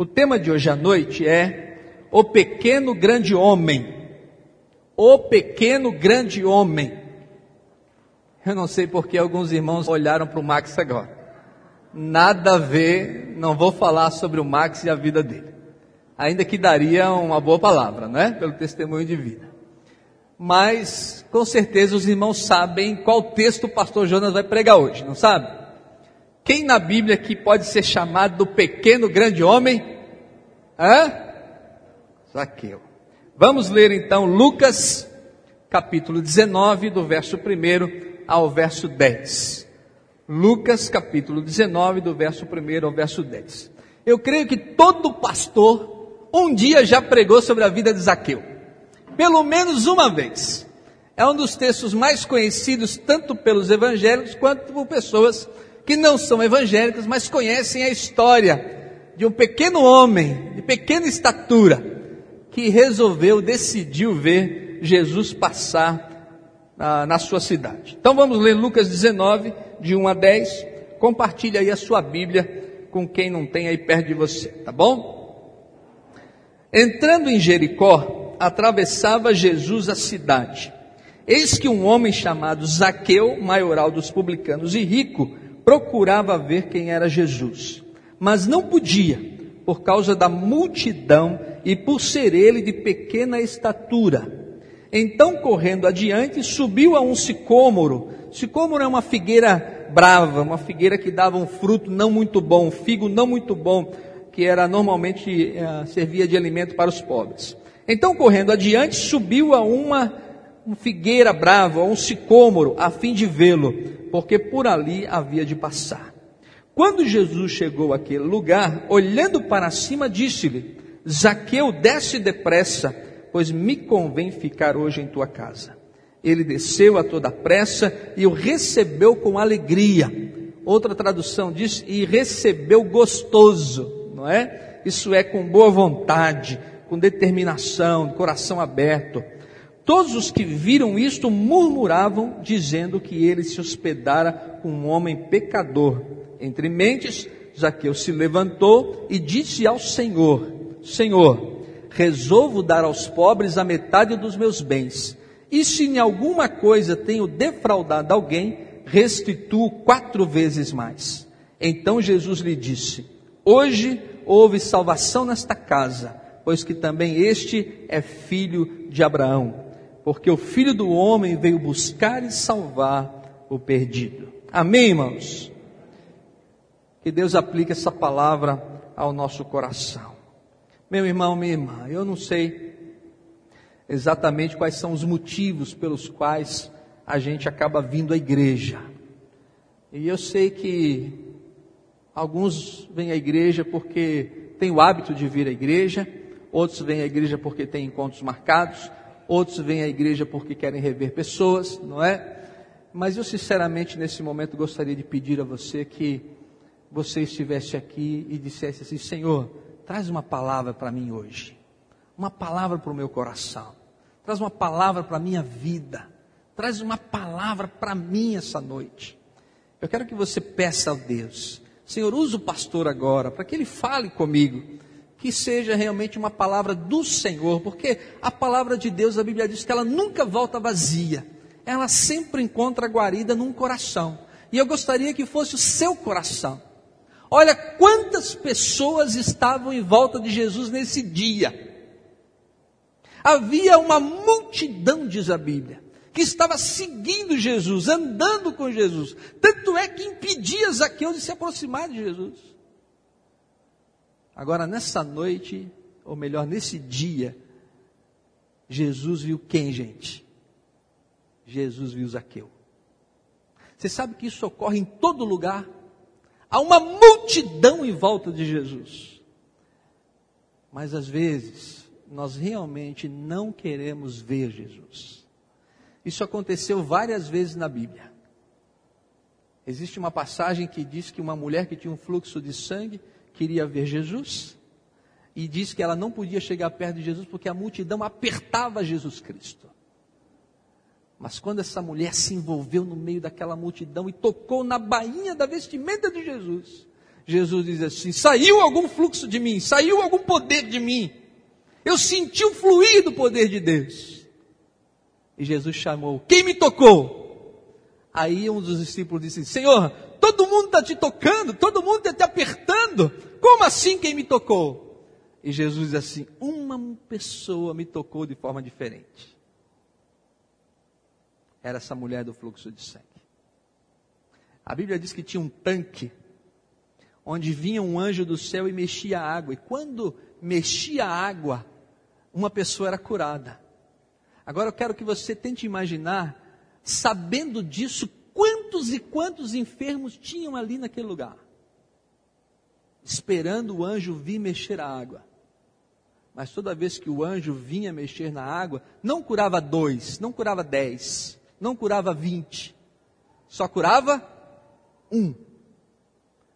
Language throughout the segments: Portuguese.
O tema de hoje à noite é O Pequeno Grande Homem. O Pequeno Grande Homem. Eu não sei porque alguns irmãos olharam para o Max agora. Nada a ver, não vou falar sobre o Max e a vida dele. Ainda que daria uma boa palavra, né? Pelo testemunho de vida. Mas, com certeza, os irmãos sabem qual texto o pastor Jonas vai pregar hoje, não sabe? Quem na Bíblia que pode ser chamado do pequeno grande homem? Hã? Zaqueu. Vamos ler então Lucas, capítulo 19, do verso 1 ao verso 10. Lucas, capítulo 19, do verso 1 ao verso 10. Eu creio que todo pastor um dia já pregou sobre a vida de Zaqueu. Pelo menos uma vez. É um dos textos mais conhecidos tanto pelos evangélicos quanto por pessoas não são evangélicas, mas conhecem a história de um pequeno homem, de pequena estatura, que resolveu, decidiu ver Jesus passar ah, na sua cidade. Então vamos ler Lucas 19, de 1 a 10. Compartilhe aí a sua Bíblia com quem não tem aí perto de você, tá bom? Entrando em Jericó, atravessava Jesus a cidade. Eis que um homem chamado Zaqueu, maioral dos publicanos e rico, procurava ver quem era Jesus, mas não podia, por causa da multidão e por ser ele de pequena estatura. Então, correndo adiante, subiu a um sicômoro. Sicômoro é uma figueira brava, uma figueira que dava um fruto não muito bom, um figo não muito bom, que era normalmente uh, servia de alimento para os pobres. Então, correndo adiante, subiu a uma figueira brava, a um sicômoro, a fim de vê-lo porque por ali havia de passar. Quando Jesus chegou àquele lugar, olhando para cima, disse-lhe: Zaqueu, desce depressa, pois me convém ficar hoje em tua casa. Ele desceu a toda pressa e o recebeu com alegria. Outra tradução diz: e recebeu gostoso, não é? Isso é com boa vontade, com determinação, coração aberto. Todos os que viram isto murmuravam, dizendo que ele se hospedara com um homem pecador. Entre mentes, Zaqueu se levantou e disse ao Senhor: Senhor, resolvo dar aos pobres a metade dos meus bens. E se em alguma coisa tenho defraudado alguém, restituo quatro vezes mais. Então Jesus lhe disse: Hoje houve salvação nesta casa, pois que também este é filho de Abraão porque o Filho do Homem veio buscar e salvar o perdido. Amém, irmãos? Que Deus aplique essa palavra ao nosso coração. Meu irmão, minha irmã, eu não sei exatamente quais são os motivos pelos quais a gente acaba vindo à igreja. E eu sei que alguns vêm à igreja porque têm o hábito de vir à igreja, outros vêm à igreja porque têm encontros marcados, outros vêm à igreja porque querem rever pessoas, não é? Mas eu sinceramente nesse momento gostaria de pedir a você que você estivesse aqui e dissesse assim: Senhor, traz uma palavra para mim hoje, uma palavra para o meu coração, traz uma palavra para a minha vida, traz uma palavra para mim essa noite. Eu quero que você peça a Deus, Senhor, usa o pastor agora para que ele fale comigo que seja realmente uma palavra do Senhor, porque a palavra de Deus, a Bíblia diz que ela nunca volta vazia, ela sempre encontra guarida num coração, e eu gostaria que fosse o seu coração. Olha quantas pessoas estavam em volta de Jesus nesse dia. Havia uma multidão, diz a Bíblia, que estava seguindo Jesus, andando com Jesus. Tanto é que impedia Zaqueu de se aproximar de Jesus. Agora, nessa noite, ou melhor, nesse dia, Jesus viu quem, gente? Jesus viu Zaqueu. Você sabe que isso ocorre em todo lugar? Há uma multidão em volta de Jesus. Mas às vezes, nós realmente não queremos ver Jesus. Isso aconteceu várias vezes na Bíblia. Existe uma passagem que diz que uma mulher que tinha um fluxo de sangue queria ver Jesus e disse que ela não podia chegar perto de Jesus porque a multidão apertava Jesus Cristo. Mas quando essa mulher se envolveu no meio daquela multidão e tocou na bainha da vestimenta de Jesus, Jesus diz assim: saiu algum fluxo de mim, saiu algum poder de mim. Eu senti o fluir do poder de Deus. E Jesus chamou: Quem me tocou? Aí um dos discípulos disse: Senhor, todo mundo está te tocando, todo mundo está te apertando. Como assim quem me tocou? E Jesus diz assim: Uma pessoa me tocou de forma diferente. Era essa mulher do fluxo de sangue. A Bíblia diz que tinha um tanque onde vinha um anjo do céu e mexia a água. E quando mexia a água, uma pessoa era curada. Agora eu quero que você tente imaginar, sabendo disso, quantos e quantos enfermos tinham ali naquele lugar, esperando o anjo vir mexer a água. Mas toda vez que o anjo vinha mexer na água, não curava dois, não curava dez, não curava vinte, só curava um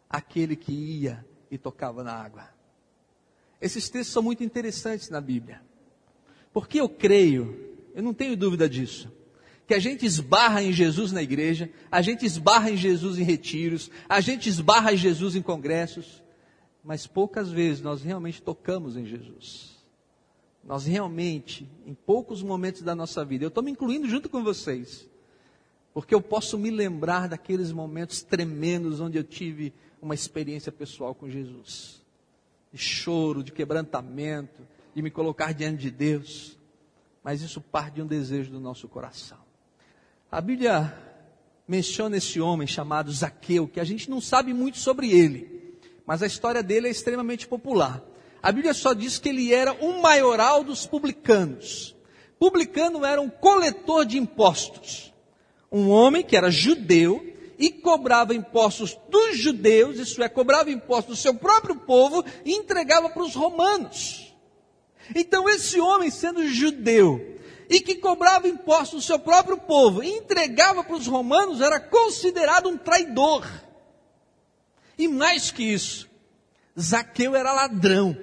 aquele que ia e tocava na água. Esses textos são muito interessantes na Bíblia. Porque eu creio, eu não tenho dúvida disso, que a gente esbarra em Jesus na igreja, a gente esbarra em Jesus em retiros, a gente esbarra em Jesus em congressos, mas poucas vezes nós realmente tocamos em Jesus. Nós realmente, em poucos momentos da nossa vida, eu estou me incluindo junto com vocês, porque eu posso me lembrar daqueles momentos tremendos onde eu tive uma experiência pessoal com Jesus. De choro, de quebrantamento, de me colocar diante de Deus. Mas isso parte de um desejo do nosso coração. A Bíblia menciona esse homem chamado Zaqueu, que a gente não sabe muito sobre ele, mas a história dele é extremamente popular. A Bíblia só diz que ele era um maioral dos publicanos. Publicano era um coletor de impostos. Um homem que era judeu, e cobrava impostos dos judeus, isso é, cobrava impostos do seu próprio povo e entregava para os romanos. Então, esse homem, sendo judeu e que cobrava impostos do seu próprio povo e entregava para os romanos, era considerado um traidor. E mais que isso, Zaqueu era ladrão,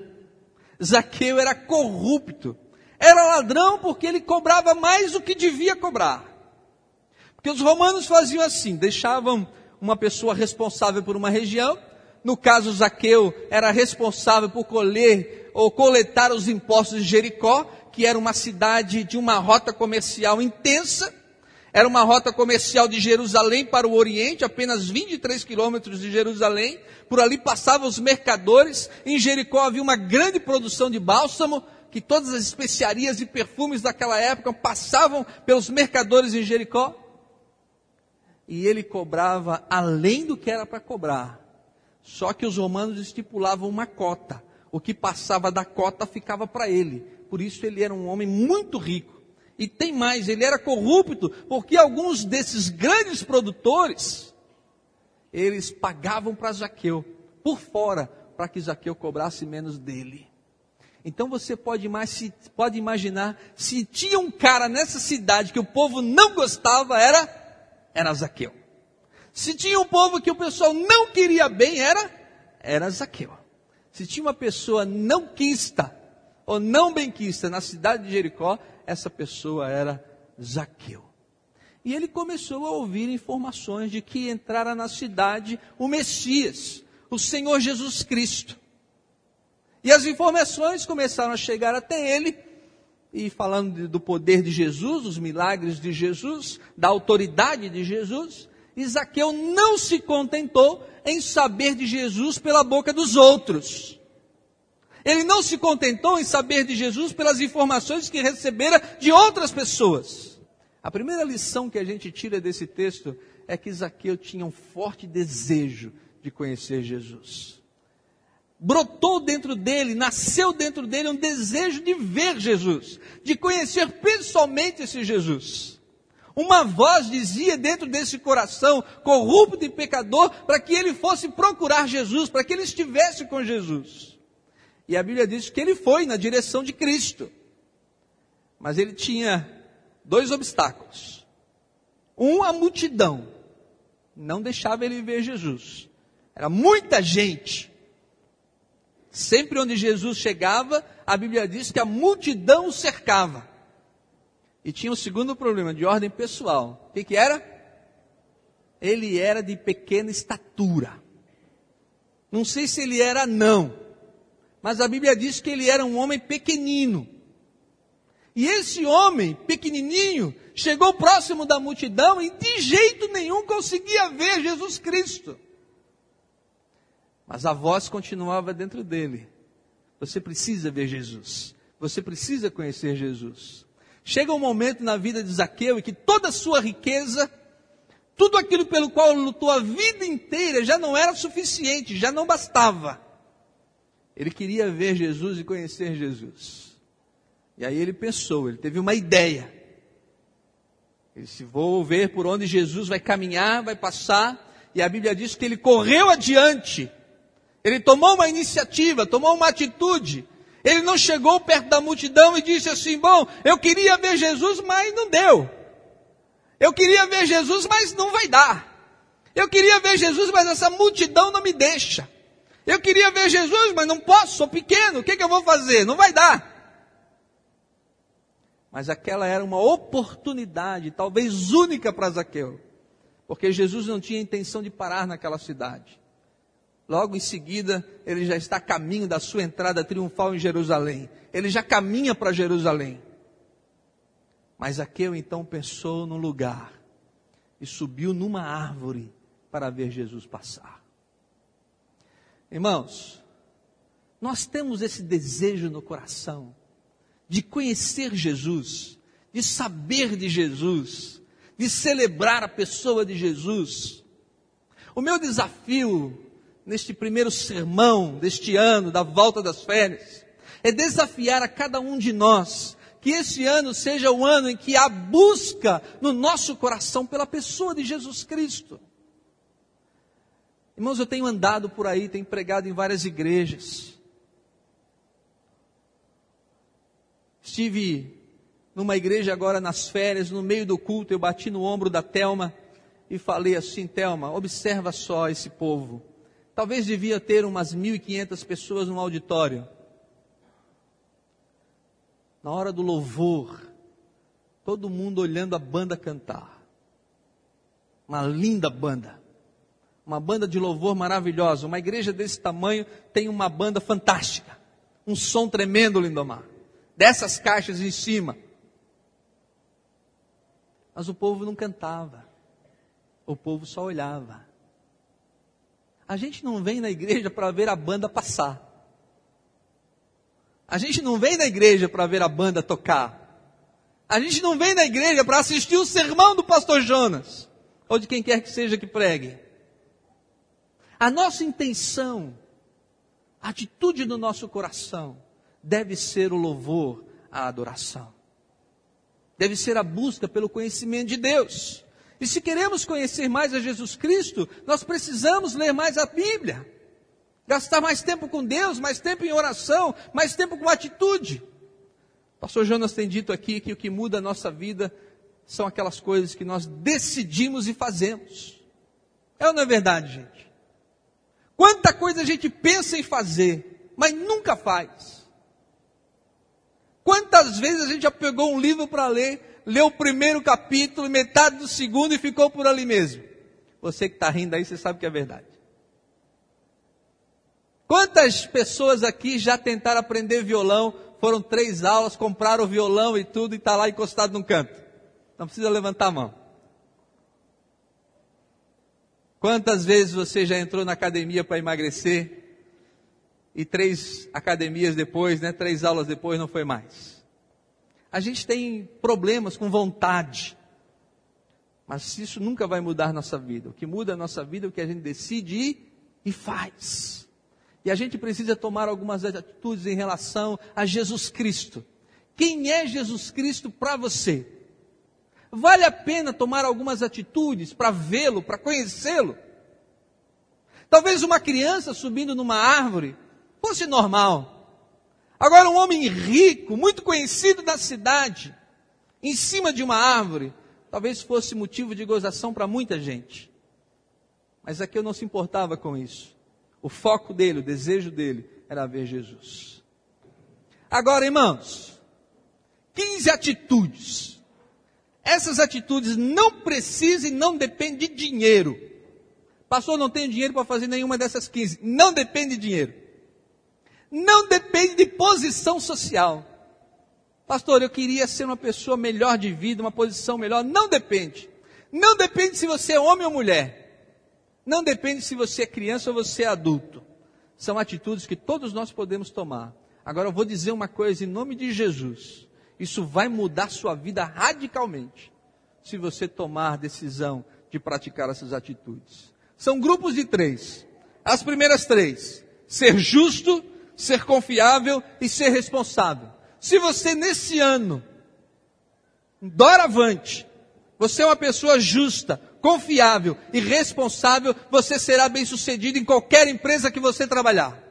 Zaqueu era corrupto, era ladrão porque ele cobrava mais do que devia cobrar. Porque os romanos faziam assim, deixavam uma pessoa responsável por uma região, no caso Zaqueu era responsável por colher ou coletar os impostos de Jericó, que era uma cidade de uma rota comercial intensa, era uma rota comercial de Jerusalém para o Oriente, apenas 23 quilômetros de Jerusalém. Por ali passavam os mercadores. Em Jericó havia uma grande produção de bálsamo, que todas as especiarias e perfumes daquela época passavam pelos mercadores em Jericó e ele cobrava além do que era para cobrar. Só que os romanos estipulavam uma cota. O que passava da cota ficava para ele. Por isso ele era um homem muito rico. E tem mais, ele era corrupto, porque alguns desses grandes produtores, eles pagavam para Zaqueu, por fora, para que Zaqueu cobrasse menos dele. Então você pode, pode imaginar, se tinha um cara nessa cidade que o povo não gostava, era era Zaqueu. Se tinha um povo que o pessoal não queria bem, era, era Zaqueu. Se tinha uma pessoa não quista, ou não benquista na cidade de Jericó, essa pessoa era Zaqueu. E ele começou a ouvir informações de que entrara na cidade o Messias, o Senhor Jesus Cristo. E as informações começaram a chegar até ele, e falando do poder de Jesus, dos milagres de Jesus, da autoridade de Jesus, Isaqueu não se contentou em saber de Jesus pela boca dos outros. Ele não se contentou em saber de Jesus pelas informações que recebera de outras pessoas. A primeira lição que a gente tira desse texto é que Isaqueu tinha um forte desejo de conhecer Jesus brotou dentro dele, nasceu dentro dele um desejo de ver Jesus, de conhecer pessoalmente esse Jesus. Uma voz dizia dentro desse coração corrupto e pecador para que ele fosse procurar Jesus, para que ele estivesse com Jesus. E a Bíblia diz que ele foi na direção de Cristo. Mas ele tinha dois obstáculos. Um, a multidão. Não deixava ele ver Jesus. Era muita gente. Sempre onde Jesus chegava, a Bíblia diz que a multidão o cercava. E tinha um segundo problema, de ordem pessoal. O que, que era? Ele era de pequena estatura. Não sei se ele era não, mas a Bíblia diz que ele era um homem pequenino. E esse homem pequenininho chegou próximo da multidão e de jeito nenhum conseguia ver Jesus Cristo. Mas a voz continuava dentro dele. Você precisa ver Jesus. Você precisa conhecer Jesus. Chega um momento na vida de Zaqueu em que toda a sua riqueza, tudo aquilo pelo qual lutou a vida inteira já não era suficiente, já não bastava. Ele queria ver Jesus e conhecer Jesus. E aí ele pensou, ele teve uma ideia. Ele se vou ver por onde Jesus vai caminhar, vai passar, e a Bíblia diz que ele correu adiante. Ele tomou uma iniciativa, tomou uma atitude. Ele não chegou perto da multidão e disse assim: Bom, eu queria ver Jesus, mas não deu. Eu queria ver Jesus, mas não vai dar. Eu queria ver Jesus, mas essa multidão não me deixa. Eu queria ver Jesus, mas não posso, sou pequeno, o que, que eu vou fazer? Não vai dar. Mas aquela era uma oportunidade, talvez única para Zaqueu, porque Jesus não tinha intenção de parar naquela cidade. Logo em seguida, ele já está a caminho da sua entrada triunfal em Jerusalém. Ele já caminha para Jerusalém. Mas Zaqueu então pensou no lugar e subiu numa árvore para ver Jesus passar. Irmãos, nós temos esse desejo no coração de conhecer Jesus, de saber de Jesus, de celebrar a pessoa de Jesus. O meu desafio neste primeiro sermão deste ano, da volta das férias, é desafiar a cada um de nós que esse ano seja o ano em que há busca no nosso coração pela pessoa de Jesus Cristo. Irmãos, eu tenho andado por aí, tenho pregado em várias igrejas. Estive numa igreja agora nas férias, no meio do culto, eu bati no ombro da Telma e falei assim: Telma, observa só esse povo. Talvez devia ter umas 1.500 pessoas no auditório. Na hora do louvor, todo mundo olhando a banda cantar. Uma linda banda. Uma banda de louvor maravilhosa. Uma igreja desse tamanho tem uma banda fantástica. Um som tremendo, Lindomar. Dessas caixas em cima. Mas o povo não cantava. O povo só olhava. A gente não vem na igreja para ver a banda passar. A gente não vem na igreja para ver a banda tocar. A gente não vem na igreja para assistir o sermão do pastor Jonas, ou de quem quer que seja que pregue. A nossa intenção, a atitude do nosso coração, deve ser o louvor, a adoração. Deve ser a busca pelo conhecimento de Deus. E se queremos conhecer mais a Jesus Cristo, nós precisamos ler mais a Bíblia. Gastar mais tempo com Deus, mais tempo em oração, mais tempo com atitude. O pastor Jonas tem dito aqui que o que muda a nossa vida são aquelas coisas que nós decidimos e fazemos. É ou não é verdade, gente? Quanta coisa a gente pensa em fazer, mas nunca faz. Quantas vezes a gente já pegou um livro para ler leu o primeiro capítulo, metade do segundo e ficou por ali mesmo. Você que está rindo aí, você sabe que é verdade. Quantas pessoas aqui já tentaram aprender violão, foram três aulas, compraram o violão e tudo e está lá encostado num canto? Não precisa levantar a mão. Quantas vezes você já entrou na academia para emagrecer e três academias depois, né, três aulas depois não foi mais? A gente tem problemas com vontade. Mas isso nunca vai mudar nossa vida. O que muda a nossa vida é o que a gente decide e faz. E a gente precisa tomar algumas atitudes em relação a Jesus Cristo. Quem é Jesus Cristo para você? Vale a pena tomar algumas atitudes para vê-lo, para conhecê-lo? Talvez uma criança subindo numa árvore fosse normal. Agora, um homem rico, muito conhecido da cidade, em cima de uma árvore, talvez fosse motivo de gozação para muita gente. Mas aqui eu não se importava com isso. O foco dele, o desejo dele, era ver Jesus. Agora, irmãos, 15 atitudes. Essas atitudes não precisam e não dependem de dinheiro Pastor, não tenho dinheiro para fazer nenhuma dessas 15. Não depende de dinheiro. Não depende de posição social. Pastor, eu queria ser uma pessoa melhor de vida, uma posição melhor. Não depende. Não depende se você é homem ou mulher. Não depende se você é criança ou você é adulto. São atitudes que todos nós podemos tomar. Agora eu vou dizer uma coisa em nome de Jesus. Isso vai mudar sua vida radicalmente se você tomar decisão de praticar essas atitudes. São grupos de três. As primeiras três: ser justo, ser confiável e ser responsável. Se você nesse ano, doravante, você é uma pessoa justa, confiável e responsável, você será bem sucedido em qualquer empresa que você trabalhar.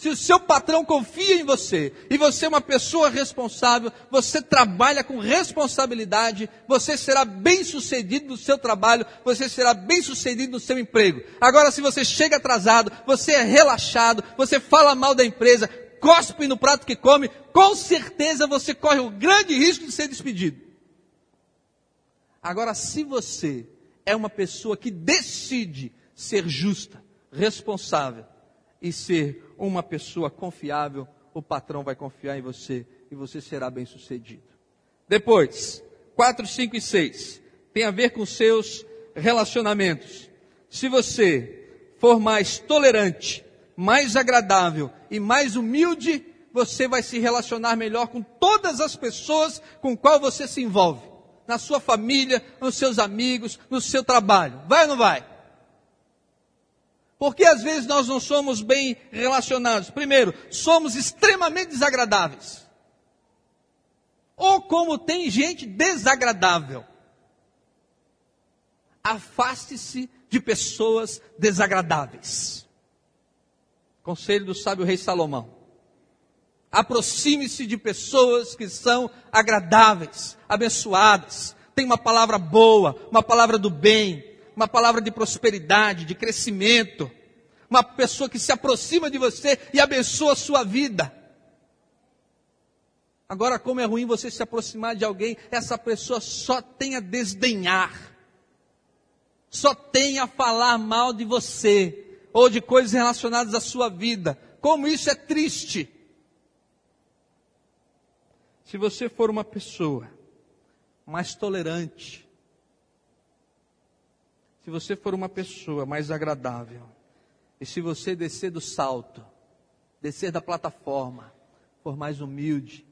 Se o seu patrão confia em você e você é uma pessoa responsável, você trabalha com responsabilidade, você será bem sucedido no seu trabalho, você será bem sucedido no seu emprego. Agora, se você chega atrasado, você é relaxado, você fala mal da empresa, cospe no prato que come, com certeza você corre o grande risco de ser despedido. Agora, se você é uma pessoa que decide ser justa, responsável e ser uma pessoa confiável, o patrão vai confiar em você e você será bem sucedido. Depois, 4, 5 e 6, tem a ver com seus relacionamentos. Se você for mais tolerante, mais agradável e mais humilde, você vai se relacionar melhor com todas as pessoas com qual você se envolve. Na sua família, nos seus amigos, no seu trabalho. Vai ou não vai? Porque às vezes nós não somos bem relacionados. Primeiro, somos extremamente desagradáveis. Ou como tem gente desagradável. Afaste-se de pessoas desagradáveis. Conselho do sábio rei Salomão. Aproxime-se de pessoas que são agradáveis, abençoadas, tem uma palavra boa, uma palavra do bem, uma palavra de prosperidade, de crescimento, uma pessoa que se aproxima de você e abençoa a sua vida. Agora, como é ruim você se aproximar de alguém, essa pessoa só tem a desdenhar, só tem a falar mal de você, ou de coisas relacionadas à sua vida. Como isso é triste. Se você for uma pessoa mais tolerante, se você for uma pessoa mais agradável, e se você descer do salto, descer da plataforma, for mais humilde,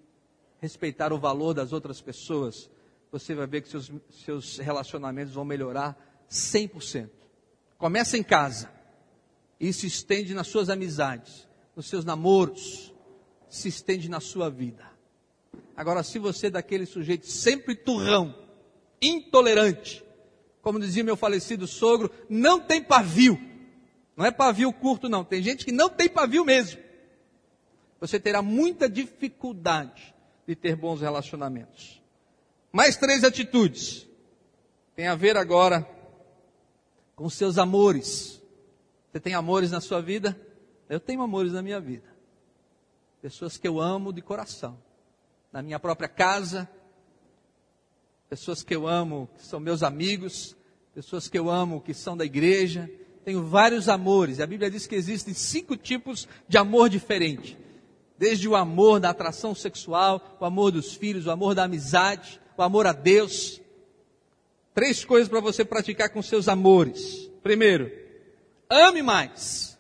respeitar o valor das outras pessoas, você vai ver que seus, seus relacionamentos vão melhorar 100%. Começa em casa, e se estende nas suas amizades, nos seus namoros, se estende na sua vida. Agora, se você é daquele sujeito sempre turrão, intolerante, como dizia meu falecido sogro, não tem pavio. Não é pavio curto, não. Tem gente que não tem pavio mesmo. Você terá muita dificuldade de ter bons relacionamentos. Mais três atitudes. Tem a ver agora com seus amores. Você tem amores na sua vida? Eu tenho amores na minha vida. Pessoas que eu amo de coração. Na minha própria casa, pessoas que eu amo, que são meus amigos, pessoas que eu amo, que são da igreja. Tenho vários amores. A Bíblia diz que existem cinco tipos de amor diferente. Desde o amor da atração sexual, o amor dos filhos, o amor da amizade, o amor a Deus. Três coisas para você praticar com seus amores. Primeiro, ame mais.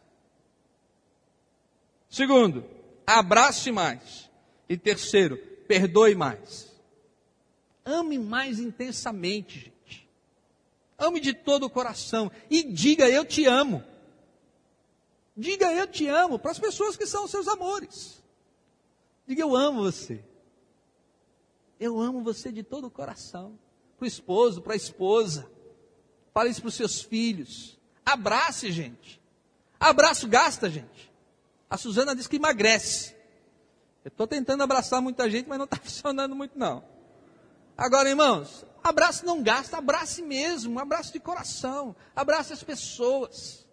Segundo, abrace mais. E terceiro, perdoe mais. Ame mais intensamente, gente. Ame de todo o coração e diga eu te amo. Diga eu te amo para as pessoas que são seus amores. Diga eu amo você. Eu amo você de todo o coração. Para o esposo, para a esposa. Fale isso para os seus filhos. Abrace, gente. Abraço gasta, gente. A Suzana diz que emagrece. Eu estou tentando abraçar muita gente, mas não está funcionando muito não. Agora, irmãos, abraço não gasta, abrace mesmo, abraço de coração, abrace as pessoas,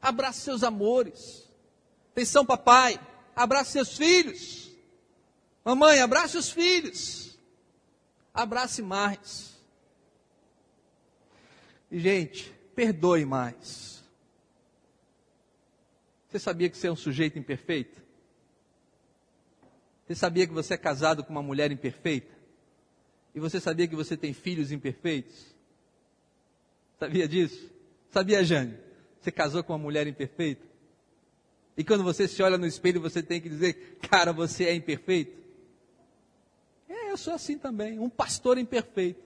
abrace seus amores. Atenção, papai, abrace seus filhos. Mamãe, abrace os filhos. Abrace mais. E, gente, perdoe mais. Você sabia que você é um sujeito imperfeito? Você sabia que você é casado com uma mulher imperfeita? E você sabia que você tem filhos imperfeitos? Sabia disso? Sabia, Jane? Você casou com uma mulher imperfeita? E quando você se olha no espelho, você tem que dizer, cara, você é imperfeito? É, eu sou assim também, um pastor imperfeito.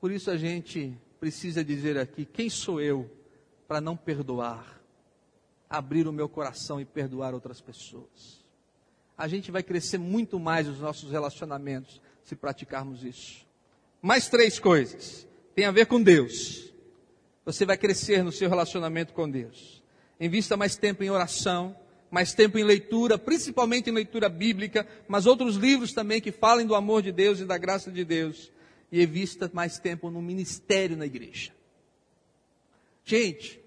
Por isso a gente precisa dizer aqui, quem sou eu para não perdoar? Abrir o meu coração e perdoar outras pessoas. A gente vai crescer muito mais nos nossos relacionamentos se praticarmos isso. Mais três coisas. Tem a ver com Deus. Você vai crescer no seu relacionamento com Deus. Invista mais tempo em oração, mais tempo em leitura, principalmente em leitura bíblica, mas outros livros também que falem do amor de Deus e da graça de Deus. E invista mais tempo no ministério na igreja. Gente,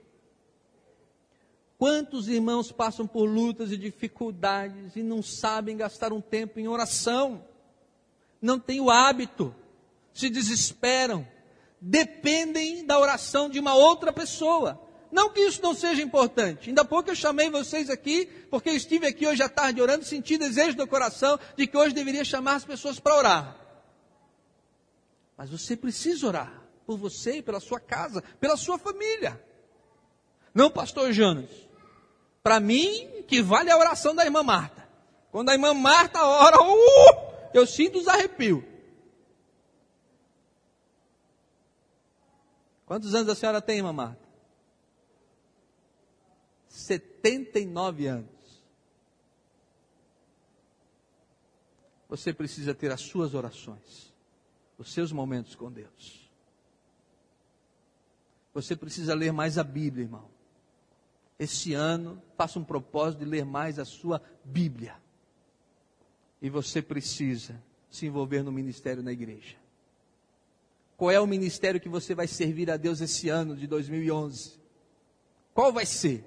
quantos irmãos passam por lutas e dificuldades e não sabem gastar um tempo em oração? Não têm o hábito, se desesperam, dependem da oração de uma outra pessoa. Não que isso não seja importante. Ainda pouco eu chamei vocês aqui, porque estive aqui hoje à tarde orando, senti desejo do coração de que hoje deveria chamar as pessoas para orar. Mas você precisa orar por você, pela sua casa, pela sua família. Não, pastor Jonas. Para mim, que vale a oração da irmã Marta. Quando a irmã Marta ora, uh, eu sinto os arrepios. Quantos anos a senhora tem, irmã Marta? 79 anos. Você precisa ter as suas orações, os seus momentos com Deus. Você precisa ler mais a Bíblia, irmão. Esse ano, faça um propósito de ler mais a sua Bíblia. E você precisa se envolver no ministério na igreja. Qual é o ministério que você vai servir a Deus esse ano de 2011? Qual vai ser?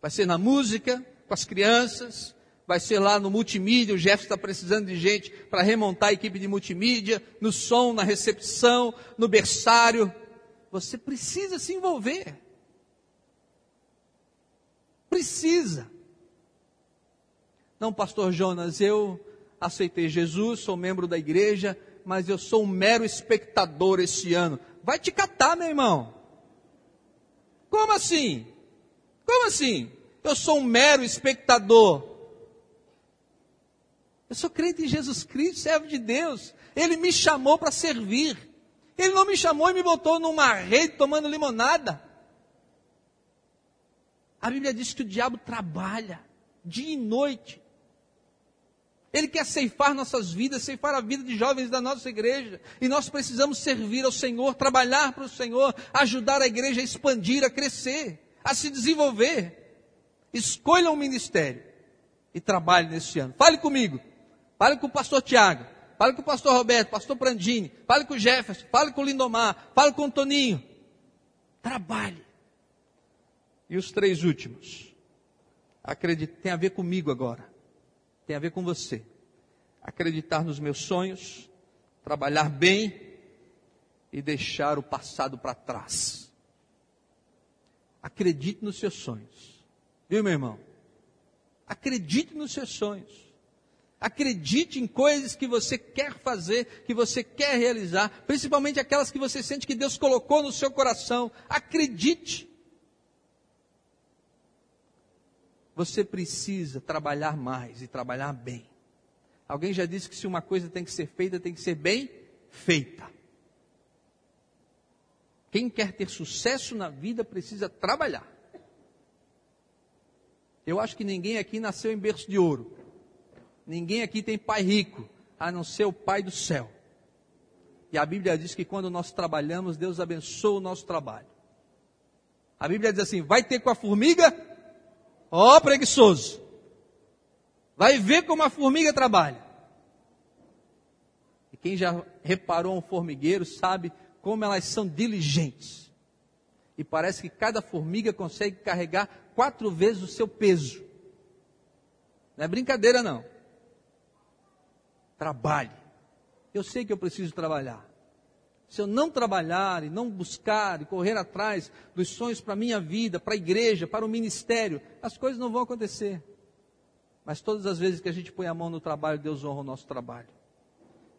Vai ser na música, com as crianças? Vai ser lá no multimídia? O Jeff está precisando de gente para remontar a equipe de multimídia, no som, na recepção, no berçário. Você precisa se envolver. Precisa. Não, pastor Jonas, eu aceitei Jesus, sou membro da igreja, mas eu sou um mero espectador esse ano. Vai te catar, meu irmão. Como assim? Como assim? Eu sou um mero espectador. Eu sou crente em Jesus Cristo, servo de Deus. Ele me chamou para servir. Ele não me chamou e me botou numa rede tomando limonada. A Bíblia diz que o diabo trabalha dia e noite ele quer ceifar nossas vidas, ceifar a vida de jovens da nossa igreja. E nós precisamos servir ao Senhor, trabalhar para o Senhor, ajudar a igreja a expandir, a crescer, a se desenvolver. Escolha um ministério e trabalhe nesse ano. Fale comigo. Fale com o pastor Tiago. Fale com o pastor Roberto, pastor Prandini. Fale com o Jefferson. Fale com o Lindomar. Fale com o Toninho. Trabalhe. E os três últimos. Acredite, tem a ver comigo agora tem a ver com você. Acreditar nos meus sonhos, trabalhar bem e deixar o passado para trás. Acredite nos seus sonhos. Viu, meu irmão? Acredite nos seus sonhos. Acredite em coisas que você quer fazer, que você quer realizar, principalmente aquelas que você sente que Deus colocou no seu coração. Acredite. Você precisa trabalhar mais e trabalhar bem. Alguém já disse que se uma coisa tem que ser feita, tem que ser bem feita. Quem quer ter sucesso na vida precisa trabalhar. Eu acho que ninguém aqui nasceu em berço de ouro. Ninguém aqui tem pai rico, a não ser o pai do céu. E a Bíblia diz que quando nós trabalhamos, Deus abençoa o nosso trabalho. A Bíblia diz assim: vai ter com a formiga, Ó oh, preguiçoso. Vai ver como a formiga trabalha. E quem já reparou um formigueiro sabe como elas são diligentes. E parece que cada formiga consegue carregar quatro vezes o seu peso. Não é brincadeira, não. Trabalhe. Eu sei que eu preciso trabalhar. Se eu não trabalhar e não buscar e correr atrás dos sonhos para a minha vida, para a igreja, para o ministério, as coisas não vão acontecer. Mas todas as vezes que a gente põe a mão no trabalho, Deus honra o nosso trabalho.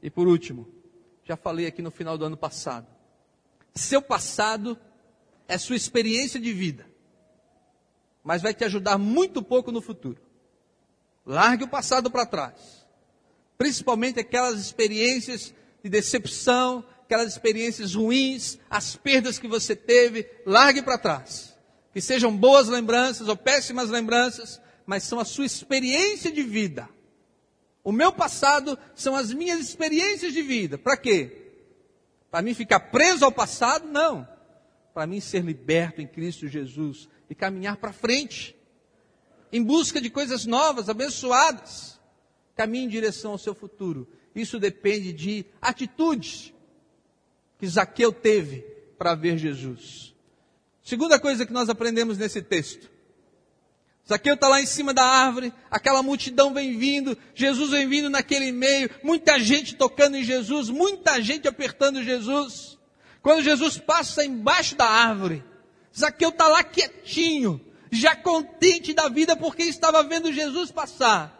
E por último, já falei aqui no final do ano passado. Seu passado é sua experiência de vida, mas vai te ajudar muito pouco no futuro. Largue o passado para trás, principalmente aquelas experiências de decepção, aquelas experiências ruins, as perdas que você teve, largue para trás. Que sejam boas lembranças ou péssimas lembranças, mas são a sua experiência de vida. O meu passado são as minhas experiências de vida. Para quê? Para mim ficar preso ao passado? Não. Para mim ser liberto em Cristo Jesus e caminhar para frente, em busca de coisas novas, abençoadas. Caminhe em direção ao seu futuro. Isso depende de atitudes, que Zaqueu teve para ver Jesus. Segunda coisa que nós aprendemos nesse texto. Zaqueu está lá em cima da árvore, aquela multidão vem vindo, Jesus vem vindo naquele meio, muita gente tocando em Jesus, muita gente apertando Jesus. Quando Jesus passa embaixo da árvore, Zaqueu está lá quietinho, já contente da vida porque estava vendo Jesus passar.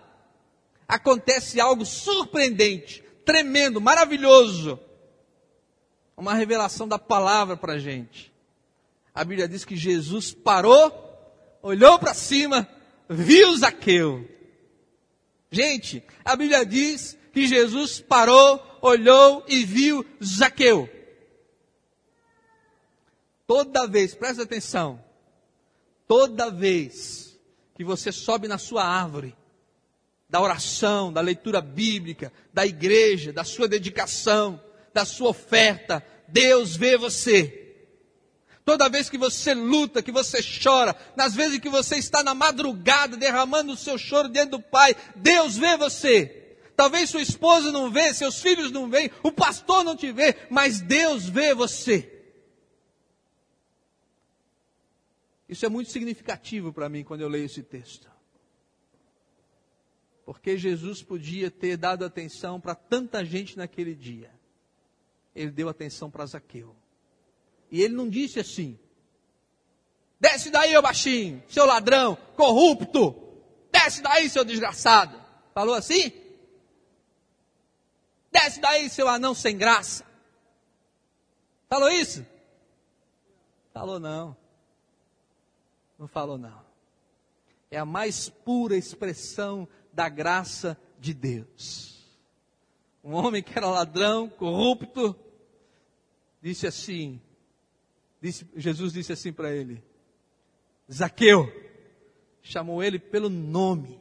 Acontece algo surpreendente, tremendo, maravilhoso uma revelação da palavra para a gente. A Bíblia diz que Jesus parou, olhou para cima, viu Zaqueu. Gente, a Bíblia diz que Jesus parou, olhou e viu Zaqueu. Toda vez, presta atenção, toda vez que você sobe na sua árvore, da oração, da leitura bíblica, da igreja, da sua dedicação, da sua oferta, Deus vê você. Toda vez que você luta, que você chora, nas vezes que você está na madrugada derramando o seu choro diante do Pai, Deus vê você. Talvez sua esposa não vê, seus filhos não veem, o pastor não te vê, mas Deus vê você. Isso é muito significativo para mim quando eu leio esse texto. Porque Jesus podia ter dado atenção para tanta gente naquele dia ele deu atenção para Zaqueu. E ele não disse assim: desce daí, ô baixinho, seu ladrão, corrupto, desce daí, seu desgraçado. Falou assim? Desce daí, seu anão sem graça. Falou isso? Falou não. Não falou não. É a mais pura expressão da graça de Deus. Um homem que era ladrão, corrupto, disse assim, disse, Jesus disse assim para ele, Zaqueu, chamou ele pelo nome,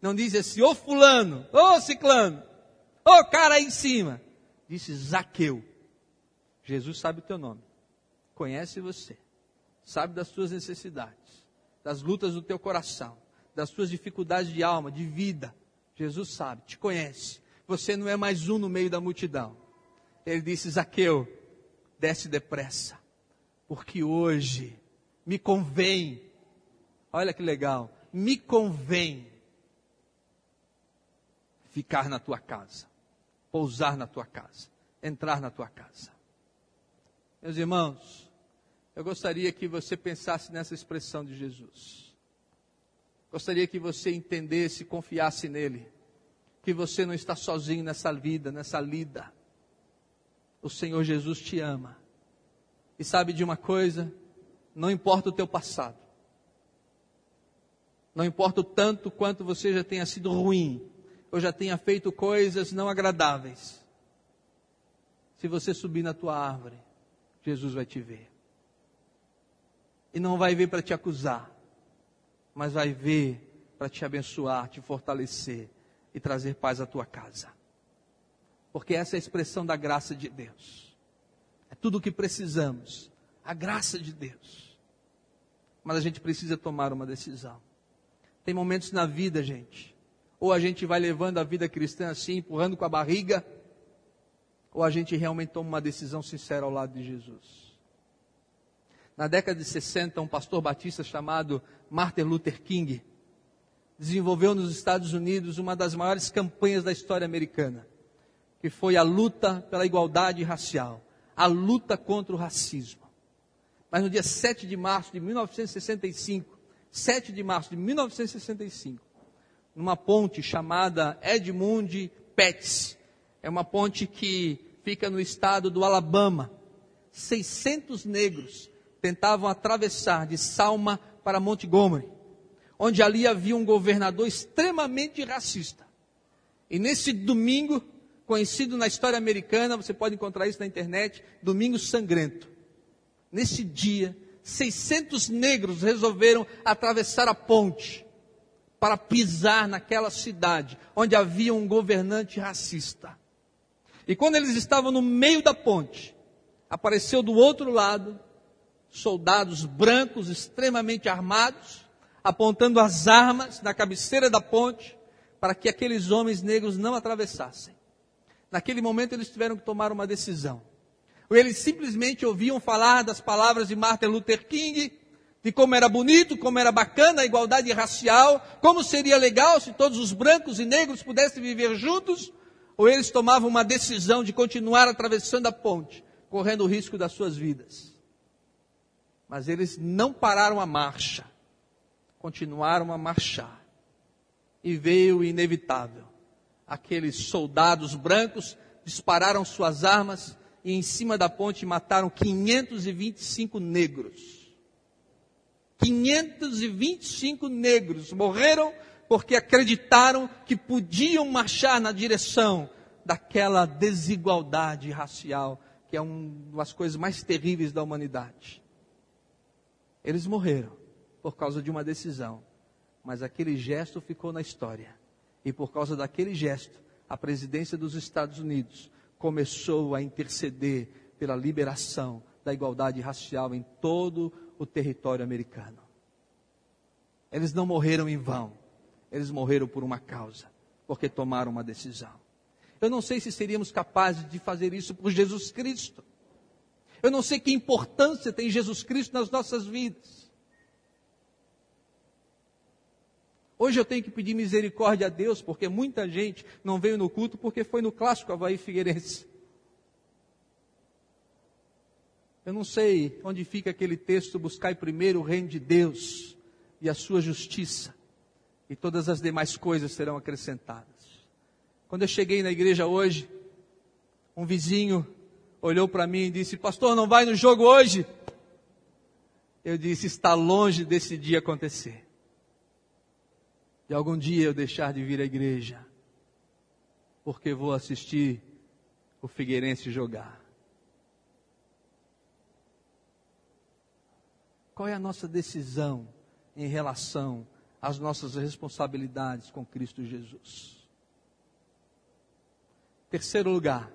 não disse assim, ô fulano, ô ciclano, ô cara aí em cima, disse Zaqueu, Jesus sabe o teu nome, conhece você, sabe das tuas necessidades, das lutas do teu coração, das tuas dificuldades de alma, de vida, Jesus sabe, te conhece, você não é mais um no meio da multidão. Ele disse, Zaqueu, desce depressa, porque hoje me convém, olha que legal, me convém ficar na tua casa, pousar na tua casa, entrar na tua casa. Meus irmãos, eu gostaria que você pensasse nessa expressão de Jesus. Gostaria que você entendesse, confiasse nele, que você não está sozinho nessa vida, nessa lida o Senhor Jesus te ama. E sabe de uma coisa? Não importa o teu passado. Não importa o tanto quanto você já tenha sido ruim, ou já tenha feito coisas não agradáveis. Se você subir na tua árvore, Jesus vai te ver. E não vai ver para te acusar, mas vai ver para te abençoar, te fortalecer e trazer paz à tua casa porque essa é a expressão da graça de Deus. É tudo o que precisamos, a graça de Deus. Mas a gente precisa tomar uma decisão. Tem momentos na vida, gente, ou a gente vai levando a vida cristã assim, empurrando com a barriga, ou a gente realmente toma uma decisão sincera ao lado de Jesus. Na década de 60, um pastor batista chamado Martin Luther King desenvolveu nos Estados Unidos uma das maiores campanhas da história americana que foi a luta pela igualdade racial, a luta contra o racismo. Mas no dia 7 de março de 1965, 7 de março de 1965, numa ponte chamada Edmund Pettis, é uma ponte que fica no estado do Alabama. 600 negros tentavam atravessar de Salma para Montgomery, onde ali havia um governador extremamente racista. E nesse domingo, conhecido na história americana, você pode encontrar isso na internet, Domingo Sangrento. Nesse dia, 600 negros resolveram atravessar a ponte para pisar naquela cidade onde havia um governante racista. E quando eles estavam no meio da ponte, apareceu do outro lado soldados brancos extremamente armados, apontando as armas na cabeceira da ponte para que aqueles homens negros não atravessassem. Naquele momento eles tiveram que tomar uma decisão. Ou eles simplesmente ouviam falar das palavras de Martin Luther King, de como era bonito, como era bacana a igualdade racial, como seria legal se todos os brancos e negros pudessem viver juntos, ou eles tomavam uma decisão de continuar atravessando a ponte, correndo o risco das suas vidas. Mas eles não pararam a marcha, continuaram a marchar. E veio o inevitável. Aqueles soldados brancos dispararam suas armas e em cima da ponte mataram 525 negros. 525 negros morreram porque acreditaram que podiam marchar na direção daquela desigualdade racial, que é uma das coisas mais terríveis da humanidade. Eles morreram por causa de uma decisão, mas aquele gesto ficou na história. E por causa daquele gesto, a presidência dos Estados Unidos começou a interceder pela liberação da igualdade racial em todo o território americano. Eles não morreram em vão. Eles morreram por uma causa, porque tomaram uma decisão. Eu não sei se seríamos capazes de fazer isso por Jesus Cristo. Eu não sei que importância tem Jesus Cristo nas nossas vidas. Hoje eu tenho que pedir misericórdia a Deus, porque muita gente não veio no culto porque foi no clássico Havaí Figueirense. Eu não sei onde fica aquele texto, buscai primeiro o reino de Deus e a sua justiça, e todas as demais coisas serão acrescentadas. Quando eu cheguei na igreja hoje, um vizinho olhou para mim e disse: Pastor, não vai no jogo hoje? Eu disse: Está longe desse dia acontecer. De algum dia eu deixar de vir à igreja, porque vou assistir o Figueirense jogar. Qual é a nossa decisão em relação às nossas responsabilidades com Cristo Jesus. Terceiro lugar,